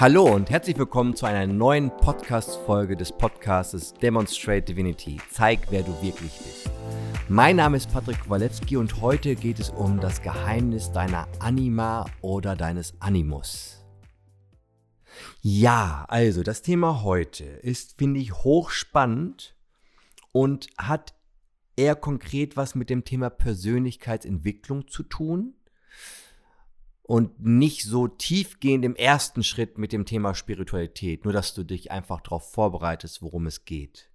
Hallo und herzlich willkommen zu einer neuen Podcast-Folge des Podcasts Demonstrate Divinity. Zeig, wer du wirklich bist. Mein Name ist Patrick Kowalewski und heute geht es um das Geheimnis deiner Anima oder deines Animus. Ja, also das Thema heute ist, finde ich, hochspannend und hat eher konkret was mit dem Thema Persönlichkeitsentwicklung zu tun und nicht so tiefgehend im ersten Schritt mit dem Thema Spiritualität, nur dass du dich einfach darauf vorbereitest, worum es geht.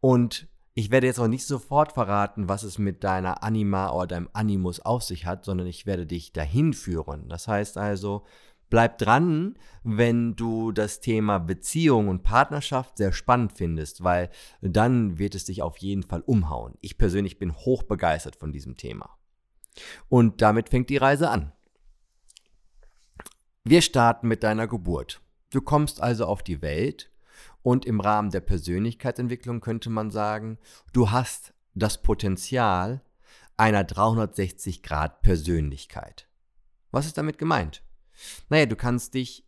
Und ich werde jetzt auch nicht sofort verraten, was es mit deiner Anima oder deinem Animus auf sich hat, sondern ich werde dich dahin führen. Das heißt also, bleib dran, wenn du das Thema Beziehung und Partnerschaft sehr spannend findest, weil dann wird es dich auf jeden Fall umhauen. Ich persönlich bin hochbegeistert von diesem Thema. Und damit fängt die Reise an. Wir starten mit deiner Geburt. Du kommst also auf die Welt und im Rahmen der Persönlichkeitsentwicklung könnte man sagen, du hast das Potenzial einer 360-Grad-Persönlichkeit. Was ist damit gemeint? Naja, du kannst dich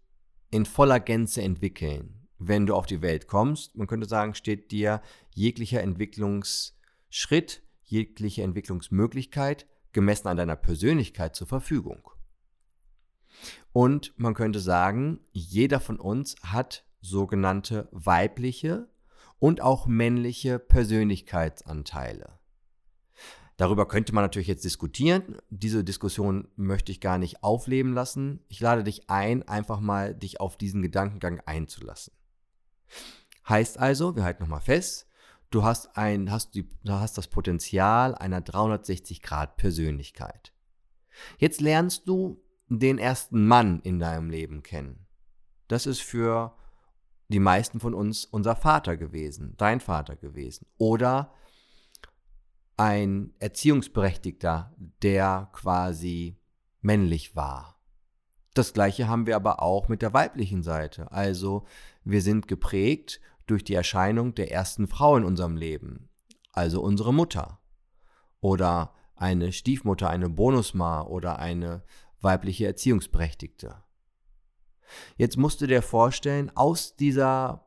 in voller Gänze entwickeln. Wenn du auf die Welt kommst, man könnte sagen, steht dir jeglicher Entwicklungsschritt, jegliche Entwicklungsmöglichkeit gemessen an deiner Persönlichkeit zur Verfügung. Und man könnte sagen, jeder von uns hat sogenannte weibliche und auch männliche Persönlichkeitsanteile. Darüber könnte man natürlich jetzt diskutieren. Diese Diskussion möchte ich gar nicht aufleben lassen. Ich lade dich ein, einfach mal dich auf diesen Gedankengang einzulassen. Heißt also, wir halten nochmal fest, du hast, ein, hast, die, hast das Potenzial einer 360-Grad-Persönlichkeit. Jetzt lernst du den ersten Mann in deinem Leben kennen. Das ist für die meisten von uns unser Vater gewesen, dein Vater gewesen. Oder ein Erziehungsberechtigter, der quasi männlich war. Das gleiche haben wir aber auch mit der weiblichen Seite. Also wir sind geprägt durch die Erscheinung der ersten Frau in unserem Leben, also unsere Mutter. Oder eine Stiefmutter, eine Bonusma oder eine weibliche Erziehungsberechtigte. Jetzt musst du dir vorstellen, aus, dieser,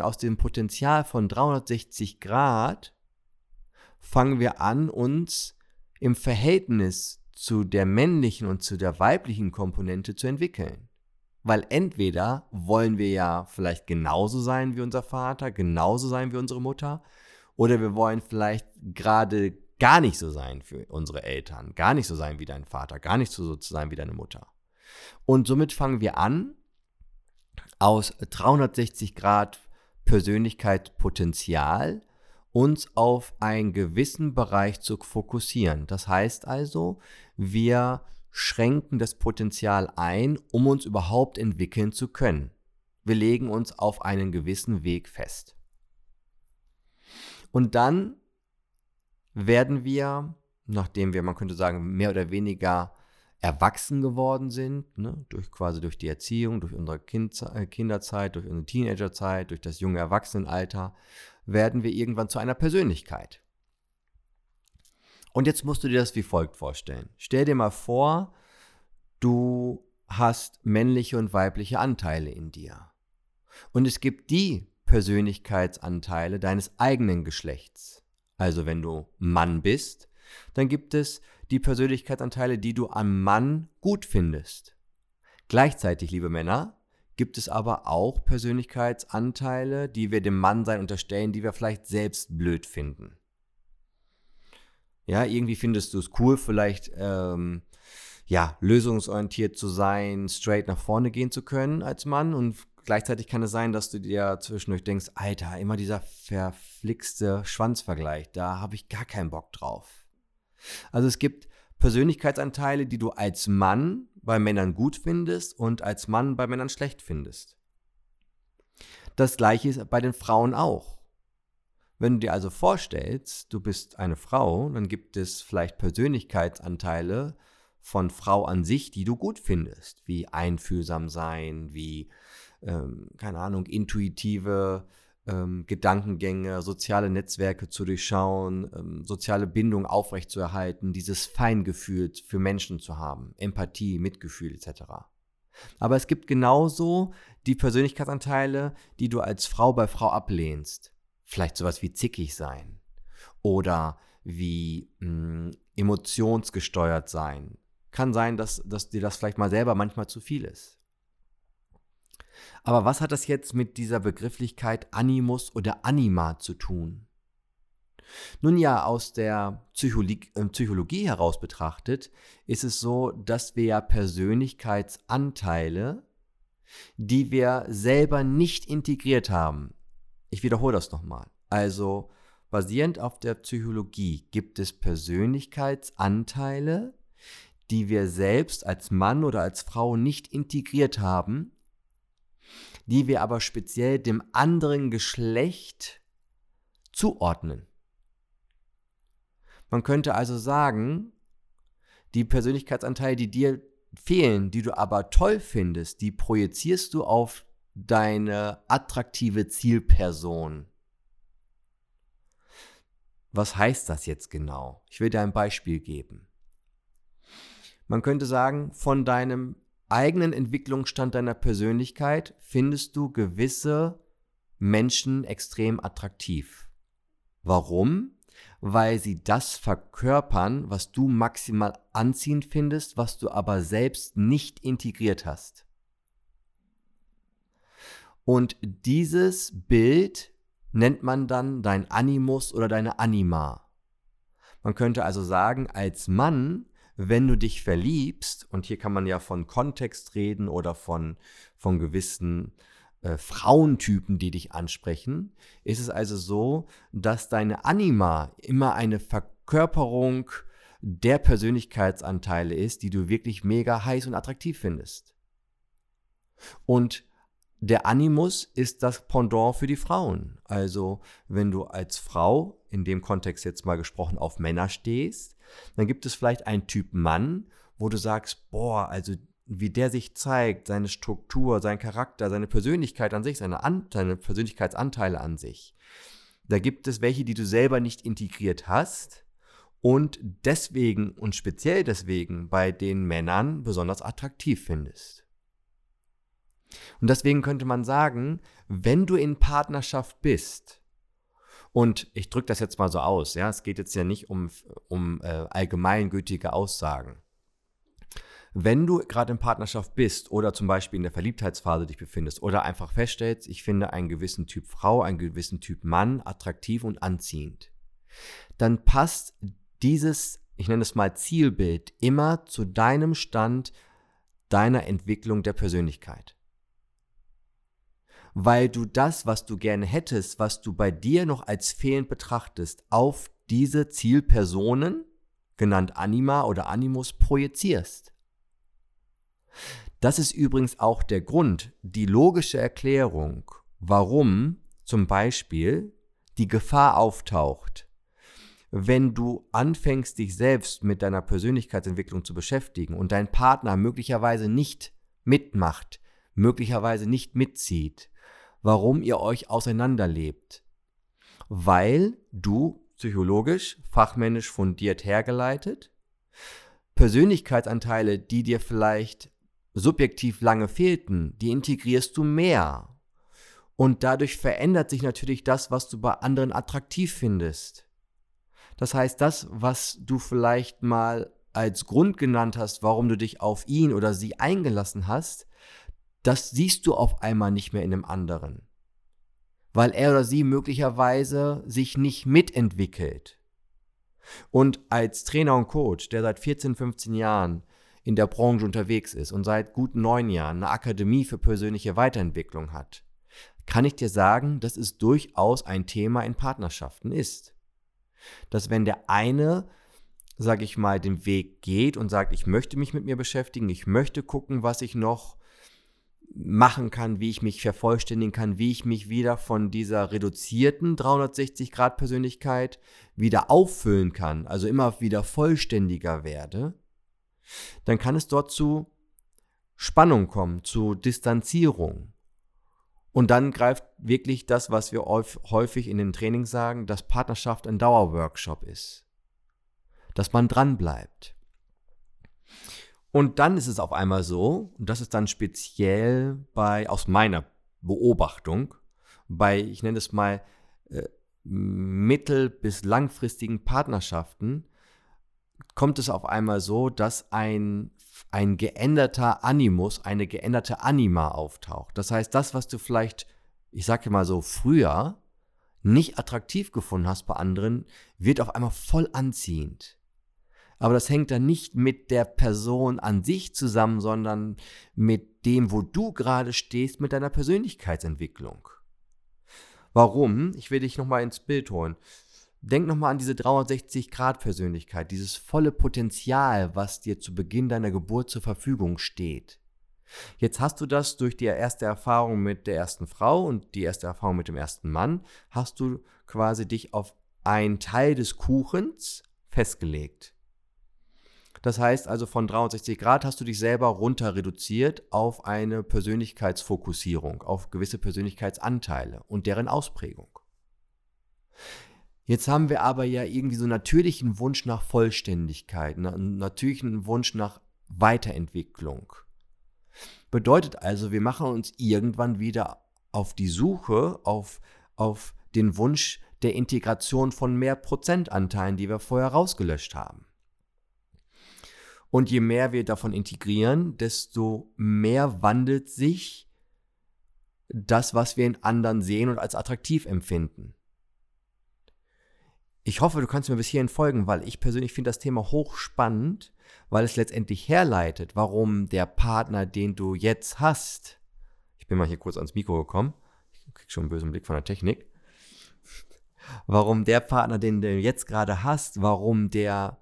aus dem Potenzial von 360 Grad fangen wir an, uns im Verhältnis zu der männlichen und zu der weiblichen Komponente zu entwickeln. Weil entweder wollen wir ja vielleicht genauso sein wie unser Vater, genauso sein wie unsere Mutter, oder wir wollen vielleicht gerade gar nicht so sein für unsere Eltern, gar nicht so sein wie dein Vater, gar nicht so, so sein wie deine Mutter. Und somit fangen wir an, aus 360 Grad Persönlichkeitspotenzial uns auf einen gewissen Bereich zu fokussieren. Das heißt also, wir schränken das Potenzial ein, um uns überhaupt entwickeln zu können. Wir legen uns auf einen gewissen Weg fest. Und dann werden wir, nachdem wir, man könnte sagen, mehr oder weniger erwachsen geworden sind, ne, durch quasi durch die Erziehung, durch unsere kind, äh, Kinderzeit, durch unsere Teenagerzeit, durch das junge Erwachsenenalter, werden wir irgendwann zu einer Persönlichkeit. Und jetzt musst du dir das wie folgt vorstellen. Stell dir mal vor, du hast männliche und weibliche Anteile in dir. Und es gibt die Persönlichkeitsanteile deines eigenen Geschlechts. Also wenn du Mann bist, dann gibt es die Persönlichkeitsanteile, die du am Mann gut findest. Gleichzeitig, liebe Männer, gibt es aber auch Persönlichkeitsanteile, die wir dem Mannsein unterstellen, die wir vielleicht selbst blöd finden. Ja, irgendwie findest du es cool, vielleicht ähm, ja, lösungsorientiert zu sein, straight nach vorne gehen zu können als Mann und gleichzeitig kann es sein, dass du dir zwischendurch denkst, Alter, immer dieser verflixte Schwanzvergleich, da habe ich gar keinen Bock drauf. Also es gibt Persönlichkeitsanteile, die du als Mann bei Männern gut findest und als Mann bei Männern schlecht findest. Das gleiche ist bei den Frauen auch. Wenn du dir also vorstellst, du bist eine Frau, dann gibt es vielleicht Persönlichkeitsanteile von Frau an sich, die du gut findest, wie einfühlsam sein, wie ähm, keine Ahnung, intuitive ähm, Gedankengänge, soziale Netzwerke zu durchschauen, ähm, soziale Bindung aufrechtzuerhalten, dieses Feingefühl für Menschen zu haben, Empathie, Mitgefühl etc. Aber es gibt genauso die Persönlichkeitsanteile, die du als Frau bei Frau ablehnst. Vielleicht sowas wie zickig sein oder wie mh, hm, emotionsgesteuert sein. Kann sein, dass, dass dir das vielleicht mal selber manchmal zu viel ist. Aber was hat das jetzt mit dieser Begrifflichkeit Animus oder Anima zu tun? Nun ja, aus der Psychologie, äh, Psychologie heraus betrachtet ist es so, dass wir ja Persönlichkeitsanteile, die wir selber nicht integriert haben. Ich wiederhole das nochmal. Also basierend auf der Psychologie gibt es Persönlichkeitsanteile, die wir selbst als Mann oder als Frau nicht integriert haben, die wir aber speziell dem anderen Geschlecht zuordnen. Man könnte also sagen, die Persönlichkeitsanteile, die dir fehlen, die du aber toll findest, die projizierst du auf deine attraktive Zielperson. Was heißt das jetzt genau? Ich will dir ein Beispiel geben. Man könnte sagen, von deinem eigenen Entwicklungsstand deiner Persönlichkeit findest du gewisse Menschen extrem attraktiv. Warum? Weil sie das verkörpern, was du maximal anziehend findest, was du aber selbst nicht integriert hast. Und dieses Bild nennt man dann dein Animus oder deine Anima. Man könnte also sagen, als Mann wenn du dich verliebst, und hier kann man ja von Kontext reden oder von, von gewissen äh, Frauentypen, die dich ansprechen, ist es also so, dass deine Anima immer eine Verkörperung der Persönlichkeitsanteile ist, die du wirklich mega heiß und attraktiv findest. Und der Animus ist das Pendant für die Frauen. Also wenn du als Frau, in dem Kontext jetzt mal gesprochen, auf Männer stehst, dann gibt es vielleicht einen Typ Mann, wo du sagst, boah, also wie der sich zeigt, seine Struktur, sein Charakter, seine Persönlichkeit an sich, seine, an, seine Persönlichkeitsanteile an sich. Da gibt es welche, die du selber nicht integriert hast und deswegen und speziell deswegen bei den Männern besonders attraktiv findest. Und deswegen könnte man sagen, wenn du in Partnerschaft bist, und ich drücke das jetzt mal so aus, ja, es geht jetzt ja nicht um, um äh, allgemeingültige Aussagen. Wenn du gerade in Partnerschaft bist oder zum Beispiel in der Verliebtheitsphase dich befindest oder einfach feststellst, ich finde einen gewissen Typ Frau, einen gewissen Typ Mann attraktiv und anziehend, dann passt dieses, ich nenne es mal Zielbild, immer zu deinem Stand deiner Entwicklung der Persönlichkeit weil du das, was du gerne hättest, was du bei dir noch als fehlend betrachtest, auf diese Zielpersonen, genannt Anima oder Animus, projizierst. Das ist übrigens auch der Grund, die logische Erklärung, warum zum Beispiel die Gefahr auftaucht, wenn du anfängst, dich selbst mit deiner Persönlichkeitsentwicklung zu beschäftigen und dein Partner möglicherweise nicht mitmacht, möglicherweise nicht mitzieht, warum ihr euch auseinanderlebt. Weil du psychologisch, fachmännisch fundiert hergeleitet, Persönlichkeitsanteile, die dir vielleicht subjektiv lange fehlten, die integrierst du mehr. Und dadurch verändert sich natürlich das, was du bei anderen attraktiv findest. Das heißt, das, was du vielleicht mal als Grund genannt hast, warum du dich auf ihn oder sie eingelassen hast, das siehst du auf einmal nicht mehr in dem anderen, weil er oder sie möglicherweise sich nicht mitentwickelt. Und als Trainer und Coach, der seit 14, 15 Jahren in der Branche unterwegs ist und seit gut neun Jahren eine Akademie für persönliche Weiterentwicklung hat, kann ich dir sagen, dass es durchaus ein Thema in Partnerschaften ist. Dass wenn der eine, sage ich mal, den Weg geht und sagt, ich möchte mich mit mir beschäftigen, ich möchte gucken, was ich noch machen kann, wie ich mich vervollständigen kann, wie ich mich wieder von dieser reduzierten 360-Grad-Persönlichkeit wieder auffüllen kann, also immer wieder vollständiger werde, dann kann es dort zu Spannung kommen, zu Distanzierung. Und dann greift wirklich das, was wir häufig in den Trainings sagen, dass Partnerschaft ein Dauerworkshop ist. Dass man dran bleibt. Und dann ist es auf einmal so, und das ist dann speziell bei, aus meiner Beobachtung, bei, ich nenne es mal, äh, mittel- bis langfristigen Partnerschaften, kommt es auf einmal so, dass ein, ein geänderter Animus, eine geänderte Anima auftaucht. Das heißt, das, was du vielleicht, ich sage mal so, früher nicht attraktiv gefunden hast bei anderen, wird auf einmal voll anziehend. Aber das hängt dann nicht mit der Person an sich zusammen, sondern mit dem, wo du gerade stehst, mit deiner Persönlichkeitsentwicklung. Warum? Ich will dich nochmal ins Bild holen. Denk nochmal an diese 360-Grad-Persönlichkeit, dieses volle Potenzial, was dir zu Beginn deiner Geburt zur Verfügung steht. Jetzt hast du das durch die erste Erfahrung mit der ersten Frau und die erste Erfahrung mit dem ersten Mann, hast du quasi dich auf einen Teil des Kuchens festgelegt. Das heißt also von 360 Grad hast du dich selber runter reduziert auf eine Persönlichkeitsfokussierung, auf gewisse Persönlichkeitsanteile und deren Ausprägung. Jetzt haben wir aber ja irgendwie so einen natürlichen Wunsch nach Vollständigkeit, einen natürlichen Wunsch nach Weiterentwicklung. Bedeutet also, wir machen uns irgendwann wieder auf die Suche, auf, auf den Wunsch der Integration von mehr Prozentanteilen, die wir vorher rausgelöscht haben. Und je mehr wir davon integrieren, desto mehr wandelt sich das, was wir in anderen sehen und als attraktiv empfinden. Ich hoffe, du kannst mir bis hierhin folgen, weil ich persönlich finde das Thema hochspannend, weil es letztendlich herleitet, warum der Partner, den du jetzt hast, ich bin mal hier kurz ans Mikro gekommen, ich krieg schon einen bösen Blick von der Technik, warum der Partner, den du jetzt gerade hast, warum der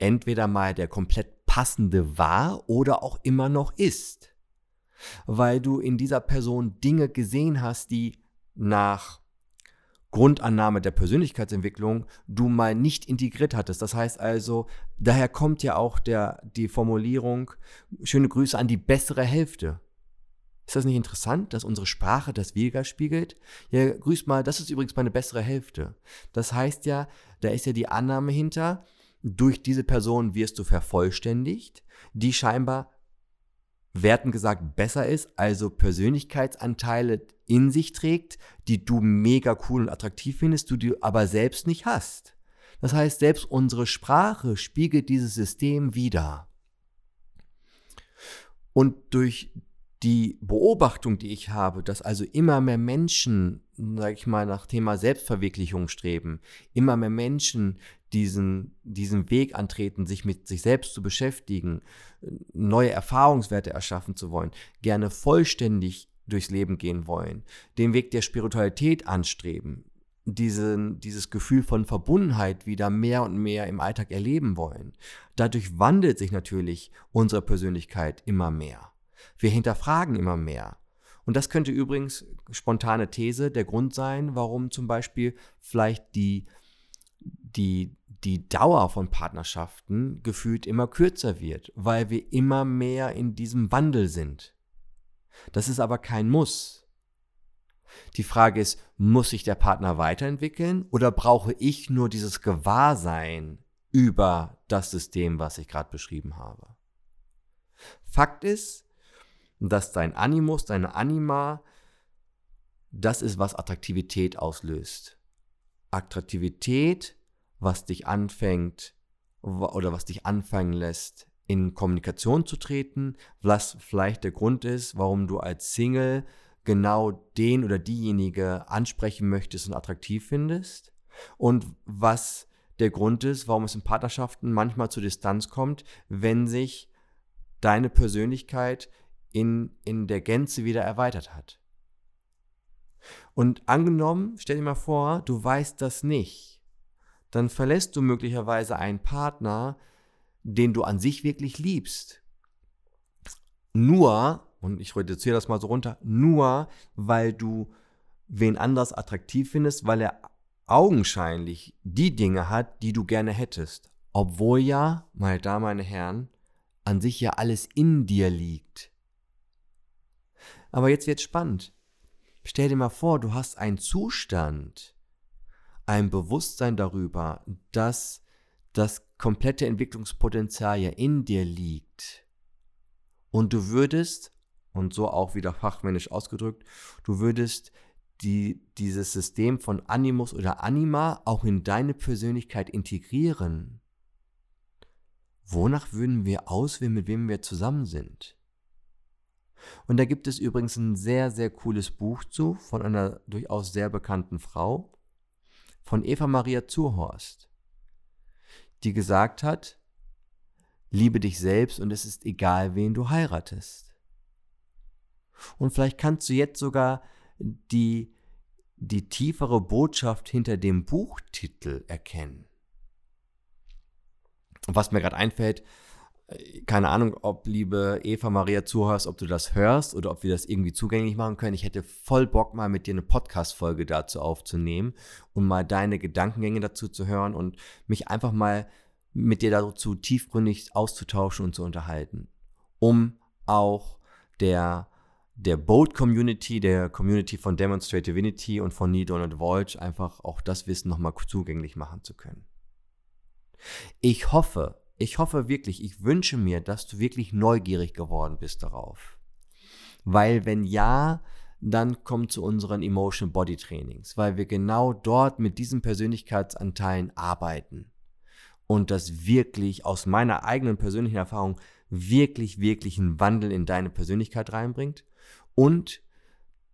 entweder mal der komplett passende war oder auch immer noch ist. Weil du in dieser Person Dinge gesehen hast, die nach Grundannahme der Persönlichkeitsentwicklung du mal nicht integriert hattest. Das heißt also, daher kommt ja auch der, die Formulierung, schöne Grüße an die bessere Hälfte. Ist das nicht interessant, dass unsere Sprache das widerspiegelt? Ja, grüß mal, das ist übrigens meine bessere Hälfte. Das heißt ja, da ist ja die Annahme hinter, durch diese Person wirst du vervollständigt, die scheinbar, werten gesagt, besser ist, also Persönlichkeitsanteile in sich trägt, die du mega cool und attraktiv findest, du die aber selbst nicht hast. Das heißt, selbst unsere Sprache spiegelt dieses System wider. Und durch die Beobachtung, die ich habe, dass also immer mehr Menschen, sag ich mal, nach Thema Selbstverwirklichung streben, immer mehr Menschen diesen, diesen Weg antreten, sich mit sich selbst zu beschäftigen, neue Erfahrungswerte erschaffen zu wollen, gerne vollständig durchs Leben gehen wollen, den Weg der Spiritualität anstreben, diesen, dieses Gefühl von Verbundenheit wieder mehr und mehr im Alltag erleben wollen. Dadurch wandelt sich natürlich unsere Persönlichkeit immer mehr. Wir hinterfragen immer mehr. Und das könnte übrigens, spontane These, der Grund sein, warum zum Beispiel vielleicht die, die, die Dauer von Partnerschaften gefühlt immer kürzer wird, weil wir immer mehr in diesem Wandel sind. Das ist aber kein Muss. Die Frage ist, muss sich der Partner weiterentwickeln oder brauche ich nur dieses Gewahrsein über das System, was ich gerade beschrieben habe? Fakt ist, dass dein Animus, deine Anima, das ist, was Attraktivität auslöst. Attraktivität was dich anfängt oder was dich anfangen lässt, in Kommunikation zu treten, was vielleicht der Grund ist, warum du als Single genau den oder diejenige ansprechen möchtest und attraktiv findest und was der Grund ist, warum es in Partnerschaften manchmal zu Distanz kommt, wenn sich deine Persönlichkeit in, in der Gänze wieder erweitert hat. Und angenommen, stell dir mal vor, du weißt das nicht dann verlässt du möglicherweise einen Partner, den du an sich wirklich liebst. Nur, und ich reduziere das mal so runter, nur weil du wen anders attraktiv findest, weil er augenscheinlich die Dinge hat, die du gerne hättest. Obwohl ja, meine Damen, meine Herren, an sich ja alles in dir liegt. Aber jetzt wird spannend. Stell dir mal vor, du hast einen Zustand, ein Bewusstsein darüber, dass das komplette Entwicklungspotenzial ja in dir liegt Und du würdest, und so auch wieder fachmännisch ausgedrückt, du würdest die, dieses System von Animus oder Anima auch in deine Persönlichkeit integrieren. Wonach würden wir auswählen, mit wem wir zusammen sind? Und da gibt es übrigens ein sehr, sehr cooles Buch zu von einer durchaus sehr bekannten Frau, von Eva Maria Zurhorst, die gesagt hat, liebe dich selbst und es ist egal, wen du heiratest. Und vielleicht kannst du jetzt sogar die, die tiefere Botschaft hinter dem Buchtitel erkennen. Und was mir gerade einfällt, keine Ahnung, ob liebe Eva Maria zuhörst, ob du das hörst oder ob wir das irgendwie zugänglich machen können. Ich hätte voll Bock, mal mit dir eine Podcast-Folge dazu aufzunehmen und mal deine Gedankengänge dazu zu hören und mich einfach mal mit dir dazu tiefgründig auszutauschen und zu unterhalten, um auch der, der Bold Community, der Community von Demonstrate Divinity und von Need Donald Voyage einfach auch das Wissen nochmal zugänglich machen zu können. Ich hoffe, ich hoffe wirklich, ich wünsche mir, dass du wirklich neugierig geworden bist darauf. Weil wenn ja, dann komm zu unseren Emotional Body Trainings, weil wir genau dort mit diesen Persönlichkeitsanteilen arbeiten. Und das wirklich aus meiner eigenen persönlichen Erfahrung wirklich, wirklich einen Wandel in deine Persönlichkeit reinbringt und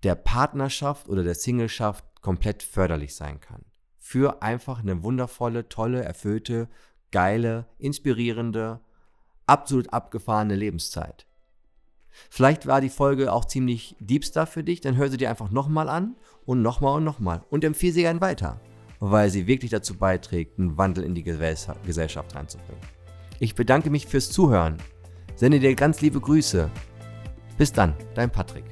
der Partnerschaft oder der Singleschaft komplett förderlich sein kann. Für einfach eine wundervolle, tolle, erfüllte geile, inspirierende, absolut abgefahrene Lebenszeit. Vielleicht war die Folge auch ziemlich Deepstar für dich, dann hör sie dir einfach nochmal an und nochmal und nochmal und empfehle sie gern weiter, weil sie wirklich dazu beiträgt, einen Wandel in die Gesellschaft reinzubringen. Ich bedanke mich fürs Zuhören, sende dir ganz liebe Grüße. Bis dann, dein Patrick.